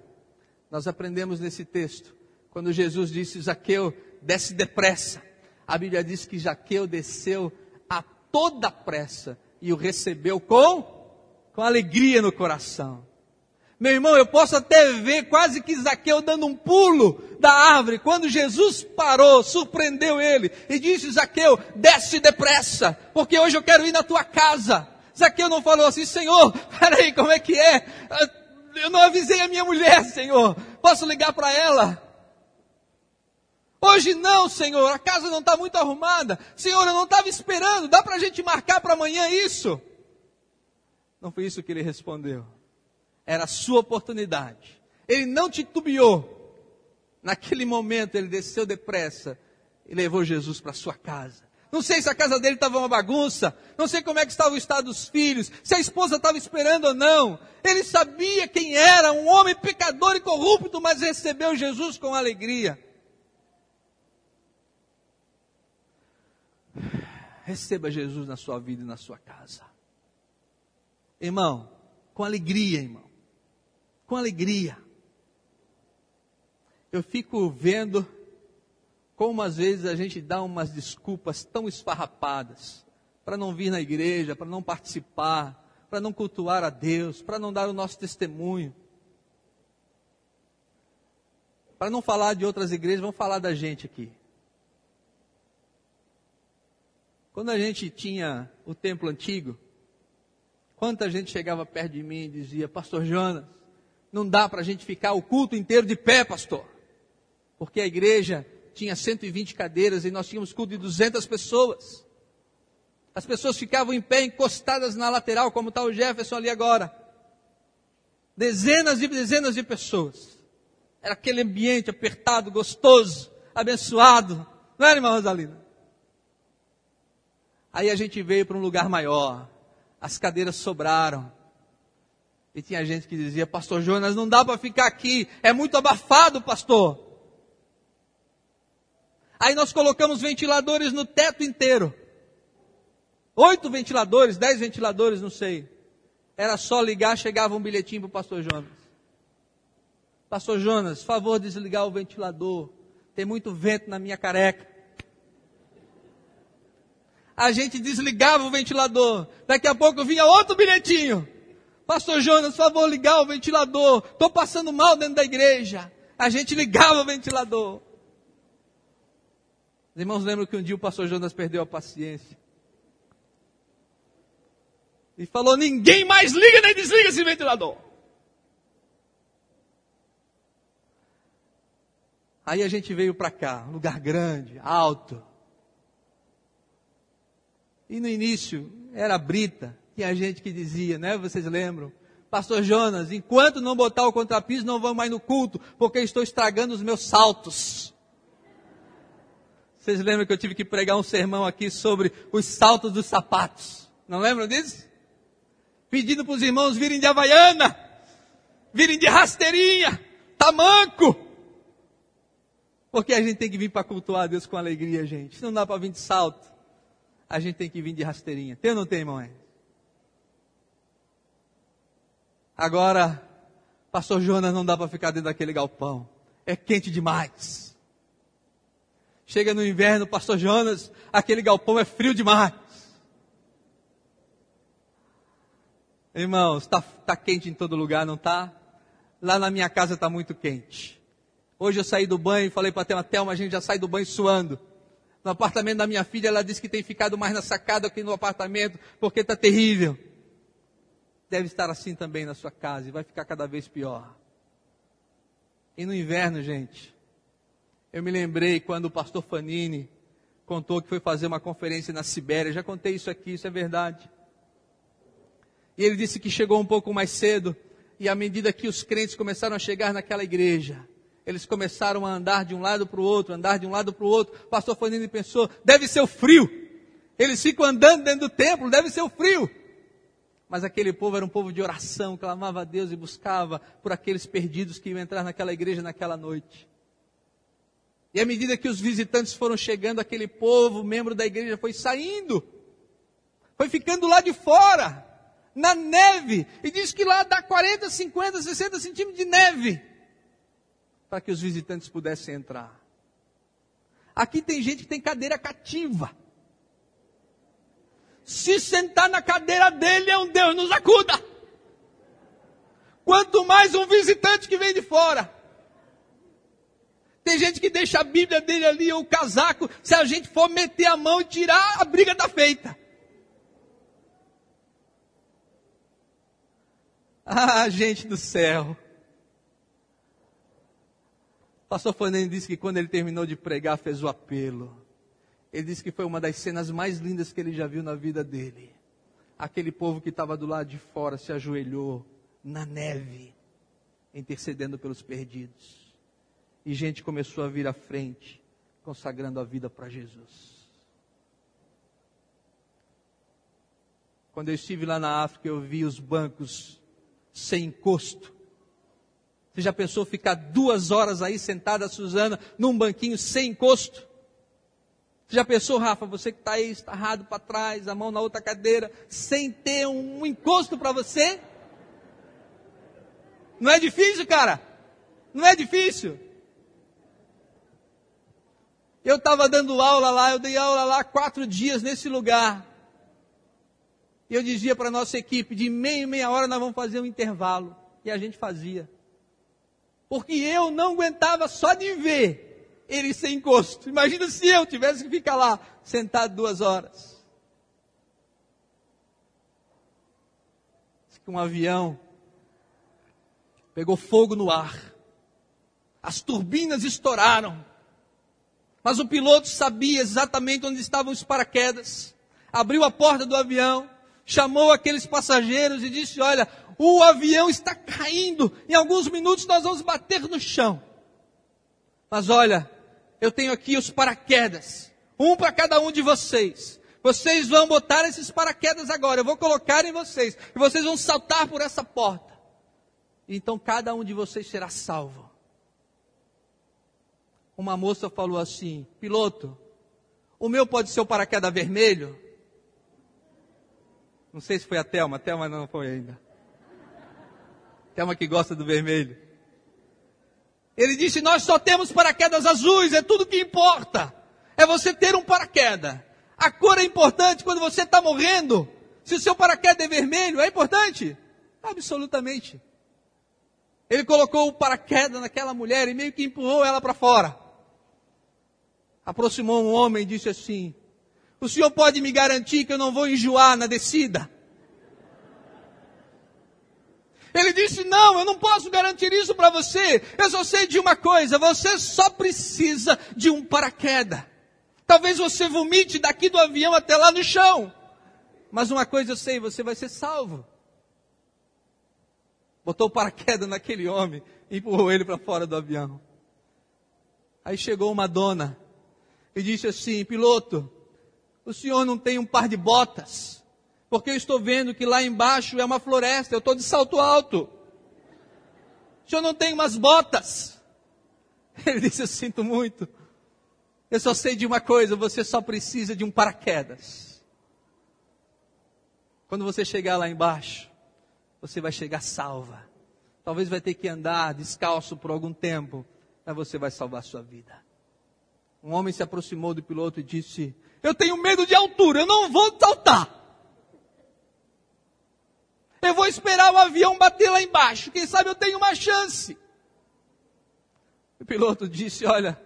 nós aprendemos nesse texto, quando Jesus disse: Zaqueu, desce depressa. A Bíblia diz que Zaqueu desceu a toda pressa e o recebeu com, com alegria no coração. Meu irmão, eu posso até ver quase que Zaqueu dando um pulo da árvore, quando Jesus parou, surpreendeu ele e disse: Zaqueu, desce depressa, porque hoje eu quero ir na tua casa. Zaqueu não falou assim, Senhor, peraí, como é que é? Eu não avisei a minha mulher, Senhor, posso ligar para ela? Hoje não, Senhor, a casa não está muito arrumada. Senhor, eu não estava esperando, dá para a gente marcar para amanhã isso? Não foi isso que ele respondeu. Era a sua oportunidade. Ele não titubeou. Naquele momento ele desceu depressa e levou Jesus para sua casa. Não sei se a casa dele estava uma bagunça, não sei como é que estava o estado dos filhos, se a esposa estava esperando ou não. Ele sabia quem era, um homem pecador e corrupto, mas recebeu Jesus com alegria. Receba Jesus na sua vida e na sua casa. Irmão, com alegria, irmão com alegria. Eu fico vendo como às vezes a gente dá umas desculpas tão esfarrapadas para não vir na igreja, para não participar, para não cultuar a Deus, para não dar o nosso testemunho. Para não falar de outras igrejas, vamos falar da gente aqui. Quando a gente tinha o templo antigo, quanta gente chegava perto de mim e dizia: Pastor Jonas, não dá para a gente ficar o culto inteiro de pé, pastor. Porque a igreja tinha 120 cadeiras e nós tínhamos culto de 200 pessoas. As pessoas ficavam em pé, encostadas na lateral, como está o Jefferson ali agora. Dezenas e dezenas de pessoas. Era aquele ambiente apertado, gostoso, abençoado. Não era, irmã Rosalina? Aí a gente veio para um lugar maior. As cadeiras sobraram. E tinha gente que dizia, Pastor Jonas, não dá para ficar aqui, é muito abafado, pastor. Aí nós colocamos ventiladores no teto inteiro. Oito ventiladores, dez ventiladores, não sei. Era só ligar, chegava um bilhetinho para o pastor Jonas. Pastor Jonas, favor desligar o ventilador. Tem muito vento na minha careca. A gente desligava o ventilador. Daqui a pouco vinha outro bilhetinho. Pastor Jonas, favor ligar o ventilador. Estou passando mal dentro da igreja. A gente ligava o ventilador. Os irmãos lembram que um dia o pastor Jonas perdeu a paciência. E falou: ninguém mais liga nem desliga esse ventilador. Aí a gente veio para cá, um lugar grande, alto. E no início era brita, tinha gente que dizia, né? Vocês lembram? Pastor Jonas, enquanto não botar o contrapiso, não vamos mais no culto, porque estou estragando os meus saltos. Vocês lembram que eu tive que pregar um sermão aqui sobre os saltos dos sapatos? Não lembram disso? Pedindo para os irmãos virem de havaiana, virem de rasteirinha, tamanco. Porque a gente tem que vir para cultuar a Deus com alegria, gente. Não dá para vir de salto. A gente tem que vir de rasteirinha. Tem ou não tem, irmão? Agora, pastor Jonas, não dá para ficar dentro daquele galpão. É quente demais. Chega no inverno, pastor Jonas, aquele galpão é frio demais. Irmãos, está tá quente em todo lugar, não está? Lá na minha casa está muito quente. Hoje eu saí do banho e falei para a Thelma, Thelma, a gente já sai do banho suando. No apartamento da minha filha, ela disse que tem ficado mais na sacada que no apartamento, porque está terrível deve estar assim também na sua casa e vai ficar cada vez pior. E no inverno, gente, eu me lembrei quando o pastor Fanini contou que foi fazer uma conferência na Sibéria. Já contei isso aqui, isso é verdade. E ele disse que chegou um pouco mais cedo e à medida que os crentes começaram a chegar naquela igreja, eles começaram a andar de um lado para o outro, andar de um lado para o outro. O pastor Fanini pensou, deve ser o frio. Eles ficam andando dentro do templo, deve ser o frio. Mas aquele povo era um povo de oração, clamava a Deus e buscava por aqueles perdidos que iam entrar naquela igreja naquela noite. E à medida que os visitantes foram chegando, aquele povo, membro da igreja, foi saindo, foi ficando lá de fora, na neve, e diz que lá dá 40, 50, 60 centímetros de neve, para que os visitantes pudessem entrar. Aqui tem gente que tem cadeira cativa se sentar na cadeira dele é um Deus nos acuda. Quanto mais um visitante que vem de fora. Tem gente que deixa a Bíblia dele ali ou o casaco, se a gente for meter a mão e tirar, a briga está feita. Ah, gente do céu. Pastor Fernando disse que quando ele terminou de pregar, fez o apelo. Ele disse que foi uma das cenas mais lindas que ele já viu na vida dele. Aquele povo que estava do lado de fora se ajoelhou na neve, intercedendo pelos perdidos. E gente começou a vir à frente, consagrando a vida para Jesus. Quando eu estive lá na África, eu vi os bancos sem encosto. Você já pensou ficar duas horas aí sentada, Suzana, num banquinho sem encosto? Você já pensou, Rafa, você que está aí estarrado para trás, a mão na outra cadeira, sem ter um encosto para você? Não é difícil, cara? Não é difícil? Eu estava dando aula lá, eu dei aula lá quatro dias nesse lugar. E eu dizia para a nossa equipe, de meia em meia hora nós vamos fazer um intervalo. E a gente fazia. Porque eu não aguentava só de ver ele sem encosto. Imagina se eu tivesse que ficar lá sentado duas horas. Um avião pegou fogo no ar. As turbinas estouraram. Mas o piloto sabia exatamente onde estavam os paraquedas. Abriu a porta do avião, chamou aqueles passageiros e disse: Olha, o avião está caindo. Em alguns minutos nós vamos bater no chão. Mas olha, eu tenho aqui os paraquedas. Um para cada um de vocês. Vocês vão botar esses paraquedas agora. Eu vou colocar em vocês. E vocês vão saltar por essa porta. Então cada um de vocês será salvo uma moça falou assim: piloto, o meu pode ser o paraquedas vermelho? Não sei se foi a Thelma, a Thelma não foi ainda. Thelma que gosta do vermelho. Ele disse: Nós só temos paraquedas azuis, é tudo que importa. É você ter um paraquedas. A cor é importante quando você está morrendo. Se o seu paraquedas é vermelho, é importante? Absolutamente. Ele colocou o paraquedas naquela mulher e meio que empurrou ela para fora aproximou um homem e disse assim: O senhor pode me garantir que eu não vou enjoar na descida? Ele disse: Não, eu não posso garantir isso para você. Eu só sei de uma coisa: você só precisa de um paraquedas. Talvez você vomite daqui do avião até lá no chão. Mas uma coisa eu sei: você vai ser salvo. Botou o paraquedas naquele homem e empurrou ele para fora do avião. Aí chegou uma dona e disse assim: piloto, o senhor não tem um par de botas? Porque eu estou vendo que lá embaixo é uma floresta, eu estou de salto alto. O senhor não tem umas botas? Ele disse: Eu sinto muito. Eu só sei de uma coisa: você só precisa de um paraquedas. Quando você chegar lá embaixo, você vai chegar salva. Talvez vai ter que andar descalço por algum tempo, mas você vai salvar a sua vida. Um homem se aproximou do piloto e disse: Eu tenho medo de altura, eu não vou saltar. Eu vou esperar o avião bater lá embaixo, quem sabe eu tenho uma chance. O piloto disse: Olha,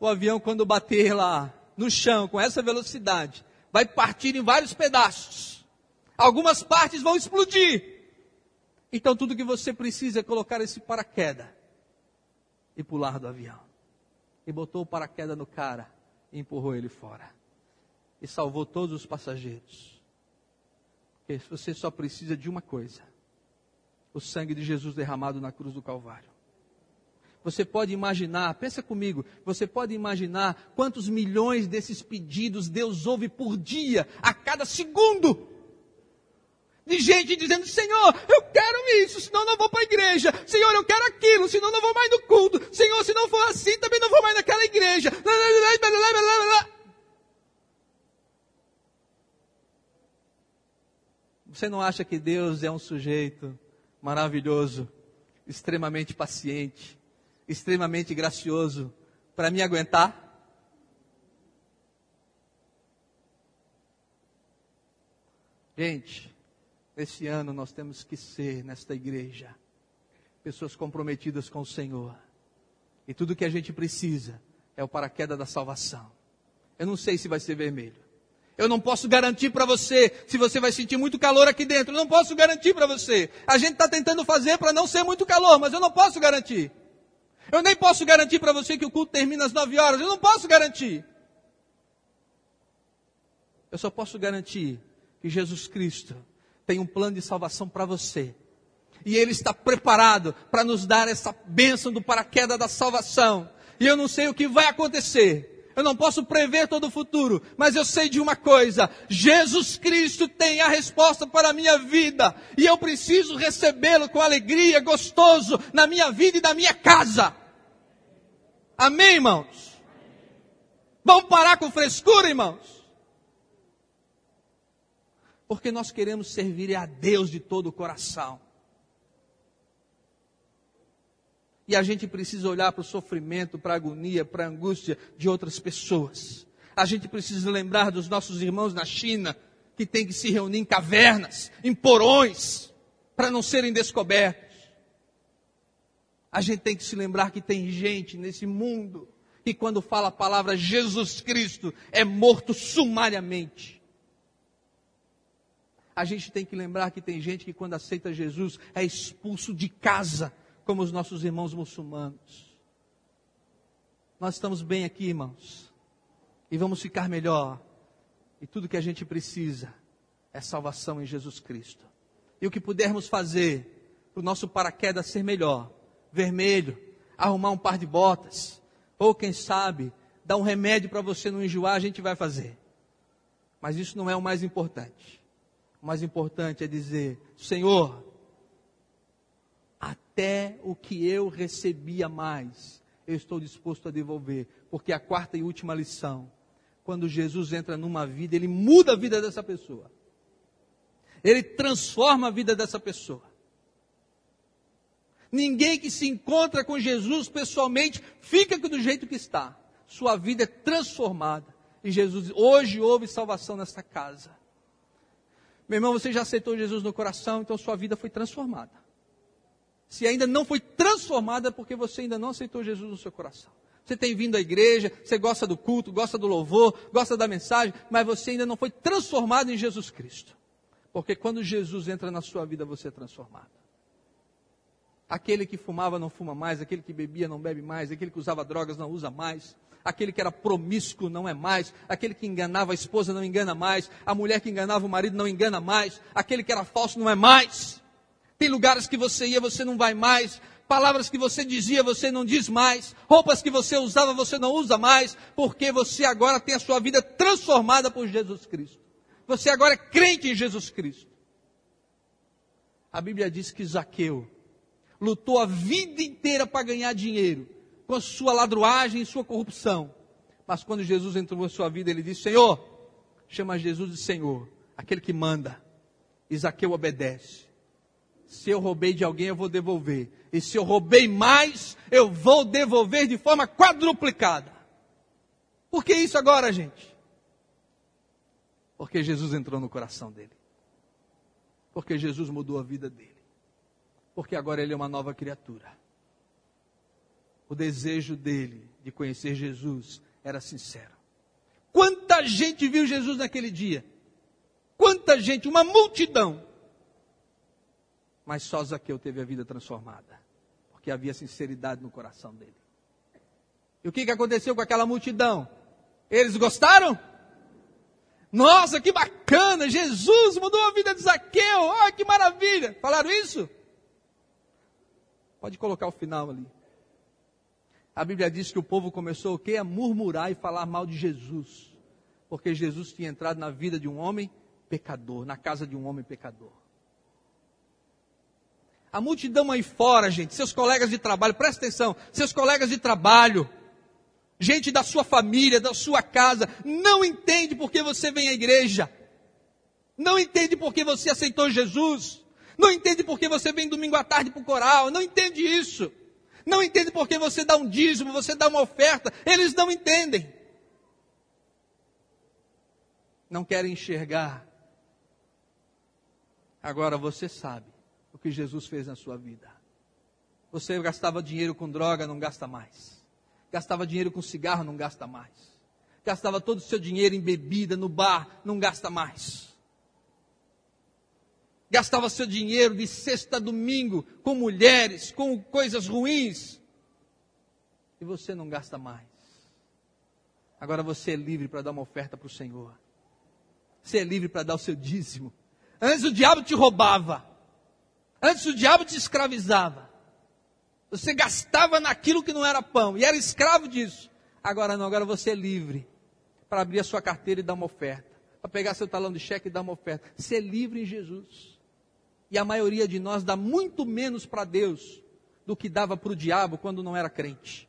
o avião, quando bater lá no chão com essa velocidade, vai partir em vários pedaços. Algumas partes vão explodir. Então tudo que você precisa é colocar esse paraquedas e pular do avião e botou o paraquedas no cara e empurrou ele fora. E salvou todos os passageiros. Você só precisa de uma coisa: o sangue de Jesus derramado na cruz do Calvário. Você pode imaginar, pensa comigo, você pode imaginar quantos milhões desses pedidos Deus ouve por dia, a cada segundo de gente dizendo: Senhor, eu quero isso, senão não vou para a igreja. Senhor, eu quero aquilo, senão não vou mais no culto. Senhor, se não for assim, também não vou mais naquela igreja. Você não acha que Deus é um sujeito maravilhoso, extremamente paciente, extremamente gracioso para me aguentar? Gente, esse ano nós temos que ser, nesta igreja, pessoas comprometidas com o Senhor. E tudo que a gente precisa é o paraquedas da salvação. Eu não sei se vai ser vermelho. Eu não posso garantir para você se você vai sentir muito calor aqui dentro. Eu não posso garantir para você. A gente está tentando fazer para não ser muito calor, mas eu não posso garantir. Eu nem posso garantir para você que o culto termina às nove horas. Eu não posso garantir. Eu só posso garantir que Jesus Cristo tem um plano de salvação para você. E Ele está preparado para nos dar essa bênção do paraquedas da salvação. E eu não sei o que vai acontecer. Eu não posso prever todo o futuro, mas eu sei de uma coisa: Jesus Cristo tem a resposta para a minha vida, e eu preciso recebê-lo com alegria, gostoso, na minha vida e na minha casa. Amém, irmãos? Vamos parar com frescura, irmãos? porque nós queremos servir a Deus de todo o coração. E a gente precisa olhar para o sofrimento, para a agonia, para a angústia de outras pessoas. A gente precisa lembrar dos nossos irmãos na China, que têm que se reunir em cavernas, em porões, para não serem descobertos. A gente tem que se lembrar que tem gente nesse mundo que, quando fala a palavra Jesus Cristo, é morto sumariamente a gente tem que lembrar que tem gente que quando aceita Jesus é expulso de casa, como os nossos irmãos muçulmanos. Nós estamos bem aqui, irmãos. E vamos ficar melhor. E tudo que a gente precisa é salvação em Jesus Cristo. E o que pudermos fazer para o nosso paraquedas ser melhor, vermelho, arrumar um par de botas, ou quem sabe, dar um remédio para você não enjoar, a gente vai fazer. Mas isso não é o mais importante. O mais importante é dizer: Senhor, até o que eu recebia mais, eu estou disposto a devolver. Porque a quarta e última lição, quando Jesus entra numa vida, ele muda a vida dessa pessoa. Ele transforma a vida dessa pessoa. Ninguém que se encontra com Jesus pessoalmente fica do jeito que está. Sua vida é transformada. E Jesus, hoje houve salvação nessa casa. Meu irmão, você já aceitou Jesus no coração, então sua vida foi transformada. Se ainda não foi transformada, porque você ainda não aceitou Jesus no seu coração. Você tem vindo à igreja, você gosta do culto, gosta do louvor, gosta da mensagem, mas você ainda não foi transformado em Jesus Cristo. Porque quando Jesus entra na sua vida, você é transformado. Aquele que fumava não fuma mais, aquele que bebia não bebe mais, aquele que usava drogas não usa mais, aquele que era promíscuo não é mais, aquele que enganava a esposa não engana mais, a mulher que enganava o marido não engana mais, aquele que era falso não é mais. Tem lugares que você ia, você não vai mais. Palavras que você dizia, você não diz mais. Roupas que você usava, você não usa mais. Porque você agora tem a sua vida transformada por Jesus Cristo. Você agora é crente em Jesus Cristo. A Bíblia diz que Zaqueu lutou a vida inteira para ganhar dinheiro, com a sua ladruagem e sua corrupção. Mas quando Jesus entrou na sua vida, ele disse: Senhor, chama Jesus de Senhor, aquele que manda. E Zaqueu obedece. Se eu roubei de alguém, eu vou devolver. E se eu roubei mais, eu vou devolver de forma quadruplicada. Por que isso agora, gente? Porque Jesus entrou no coração dele. Porque Jesus mudou a vida dele. Porque agora ele é uma nova criatura. O desejo dele de conhecer Jesus era sincero. Quanta gente viu Jesus naquele dia? Quanta gente, uma multidão mas só Zaqueu teve a vida transformada, porque havia sinceridade no coração dele. E o que, que aconteceu com aquela multidão? Eles gostaram? Nossa, que bacana! Jesus mudou a vida de Zaqueu! Olha que maravilha! Falaram isso? Pode colocar o final ali. A Bíblia diz que o povo começou o quê? A murmurar e falar mal de Jesus. Porque Jesus tinha entrado na vida de um homem pecador, na casa de um homem pecador. A multidão aí fora, gente, seus colegas de trabalho, presta atenção, seus colegas de trabalho, gente da sua família, da sua casa, não entende por que você vem à igreja, não entende por que você aceitou Jesus, não entende por que você vem domingo à tarde para o coral, não entende isso, não entende por que você dá um dízimo, você dá uma oferta, eles não entendem, não querem enxergar. Agora você sabe que Jesus fez na sua vida. Você gastava dinheiro com droga, não gasta mais. Gastava dinheiro com cigarro, não gasta mais. Gastava todo o seu dinheiro em bebida, no bar, não gasta mais. Gastava seu dinheiro de sexta a domingo com mulheres, com coisas ruins. E você não gasta mais. Agora você é livre para dar uma oferta para o Senhor. Você é livre para dar o seu dízimo. Antes o diabo te roubava. Antes o diabo te escravizava. Você gastava naquilo que não era pão e era escravo disso. Agora não, agora você é livre para abrir a sua carteira e dar uma oferta, para pegar seu talão de cheque e dar uma oferta. Você é livre em Jesus. E a maioria de nós dá muito menos para Deus do que dava para o diabo quando não era crente.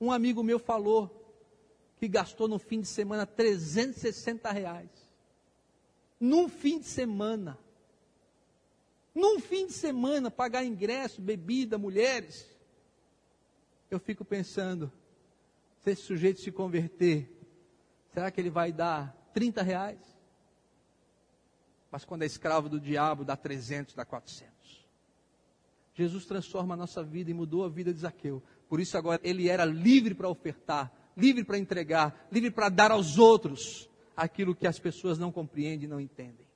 Um amigo meu falou que gastou no fim de semana 360 reais. Num fim de semana. Num fim de semana, pagar ingresso, bebida, mulheres. Eu fico pensando, se esse sujeito se converter, será que ele vai dar 30 reais? Mas quando é escravo do diabo, dá 300, dá 400. Jesus transforma a nossa vida e mudou a vida de Zaqueu. Por isso agora ele era livre para ofertar, livre para entregar, livre para dar aos outros aquilo que as pessoas não compreendem não entendem.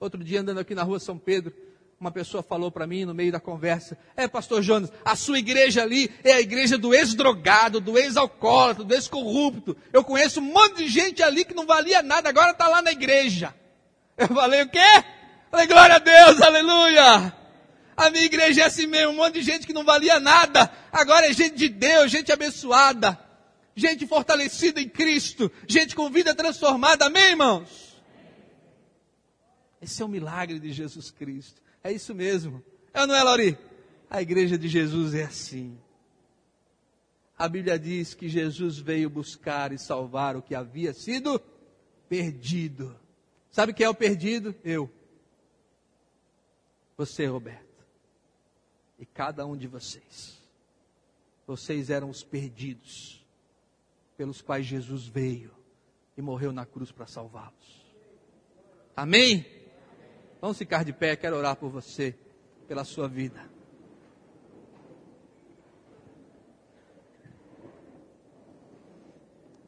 Outro dia andando aqui na rua São Pedro, Uma pessoa falou para mim no meio da conversa: É, pastor Jonas, a sua igreja ali é a igreja do ex-drogado, do ex-alcoólatra, do ex-corrupto. Eu conheço um monte de gente ali que não valia nada, agora está lá na igreja. Eu falei: O quê? Falei: Glória a Deus, aleluia. A minha igreja é assim mesmo, um monte de gente que não valia nada, agora é gente de Deus, gente abençoada, gente fortalecida em Cristo, gente com vida transformada, amém, irmãos? Esse é o milagre de Jesus Cristo. É isso mesmo. É ou não é, Lauri? A igreja de Jesus é assim. A Bíblia diz que Jesus veio buscar e salvar o que havia sido perdido. Sabe quem é o perdido? Eu. Você, Roberto. E cada um de vocês. Vocês eram os perdidos pelos quais Jesus veio e morreu na cruz para salvá-los. Amém? Vamos ficar de pé, quero orar por você, pela sua vida.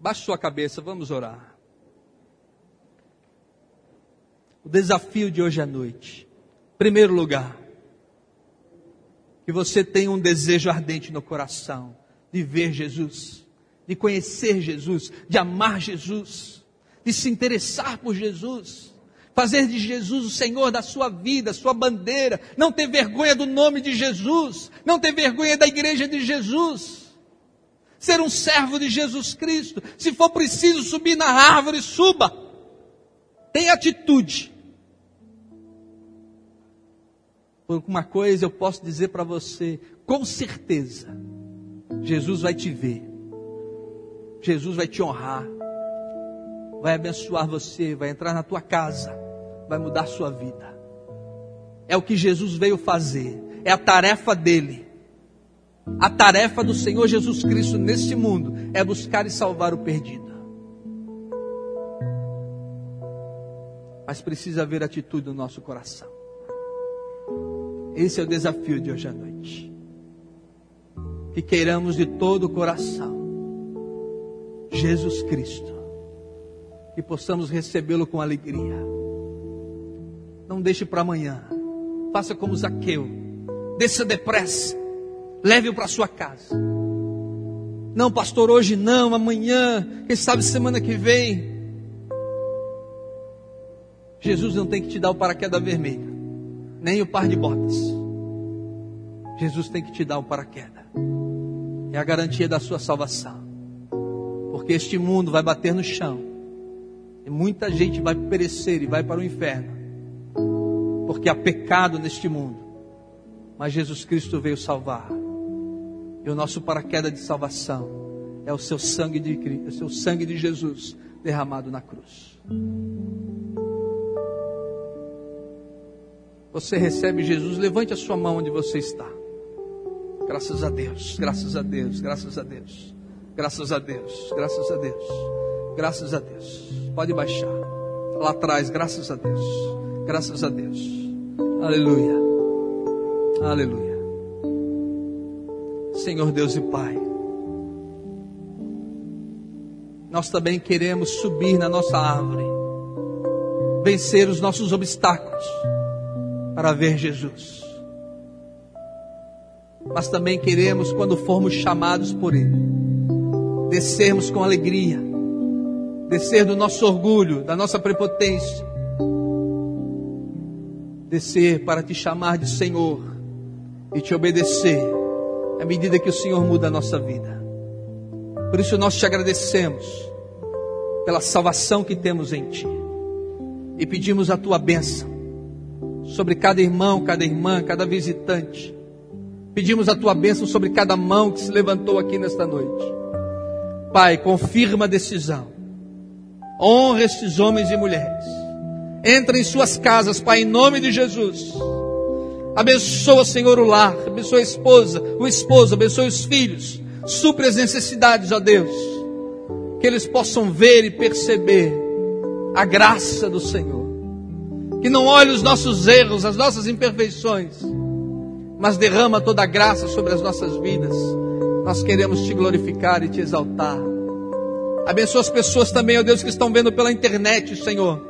Baixe sua cabeça, vamos orar. O desafio de hoje à noite. Primeiro lugar, que você tenha um desejo ardente no coração de ver Jesus, de conhecer Jesus, de amar Jesus, de se interessar por Jesus fazer de Jesus o Senhor da sua vida, sua bandeira, não ter vergonha do nome de Jesus, não ter vergonha da igreja de Jesus, ser um servo de Jesus Cristo, se for preciso subir na árvore, suba, tenha atitude. Por uma coisa eu posso dizer para você, com certeza, Jesus vai te ver, Jesus vai te honrar, vai abençoar você, vai entrar na tua casa, vai mudar sua vida. É o que Jesus veio fazer, é a tarefa dele. A tarefa do Senhor Jesus Cristo neste mundo é buscar e salvar o perdido. Mas precisa haver atitude no nosso coração. Esse é o desafio de hoje à noite. Que queiramos de todo o coração Jesus Cristo e possamos recebê-lo com alegria. Não deixe para amanhã. Faça como Zaqueu. Desça depressa. Leve-o para sua casa. Não, pastor, hoje não, amanhã, quem sabe semana que vem. Jesus não tem que te dar o paraquedas vermelho, nem o par de botas. Jesus tem que te dar o paraquedas. É a garantia da sua salvação. Porque este mundo vai bater no chão e muita gente vai perecer e vai para o inferno, porque há pecado neste mundo. Mas Jesus Cristo veio salvar. E o nosso paraquedas de salvação é o seu sangue de Cristo, é o seu sangue de Jesus derramado na cruz. Você recebe Jesus, levante a sua mão onde você está. Graças a Deus, graças a Deus, graças a Deus, graças a Deus, graças a Deus, graças a Deus. Pode baixar. Lá atrás, graças a Deus. Graças a Deus. Aleluia. Aleluia. Senhor Deus e Pai. Nós também queremos subir na nossa árvore, vencer os nossos obstáculos para ver Jesus. Mas também queremos, quando formos chamados por Ele, descermos com alegria descer do nosso orgulho, da nossa prepotência, descer para te chamar de Senhor e te obedecer à medida que o Senhor muda a nossa vida. Por isso nós te agradecemos pela salvação que temos em ti e pedimos a tua bênção sobre cada irmão, cada irmã, cada visitante. Pedimos a tua bênção sobre cada mão que se levantou aqui nesta noite. Pai, confirma a decisão Honra estes homens e mulheres. Entra em suas casas, Pai, em nome de Jesus. Abençoa, Senhor, o lar. Abençoa a esposa, o esposo. Abençoa os filhos. Supre as necessidades, ó Deus. Que eles possam ver e perceber a graça do Senhor. Que não olhe os nossos erros, as nossas imperfeições, mas derrama toda a graça sobre as nossas vidas. Nós queremos te glorificar e te exaltar. Abençoa as pessoas também, ó Deus, que estão vendo pela internet, Senhor.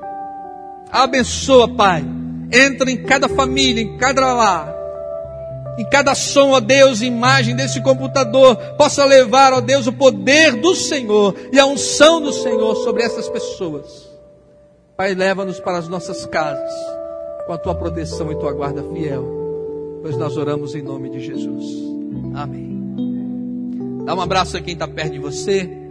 Abençoa, Pai. entra em cada família, em cada lar, em cada som, ó Deus, imagem desse computador, possa levar, ó Deus, o poder do Senhor e a unção do Senhor sobre essas pessoas. Pai, leva-nos para as nossas casas, com a tua proteção e tua guarda fiel, pois nós oramos em nome de Jesus. Amém. Dá um abraço a quem está perto de você.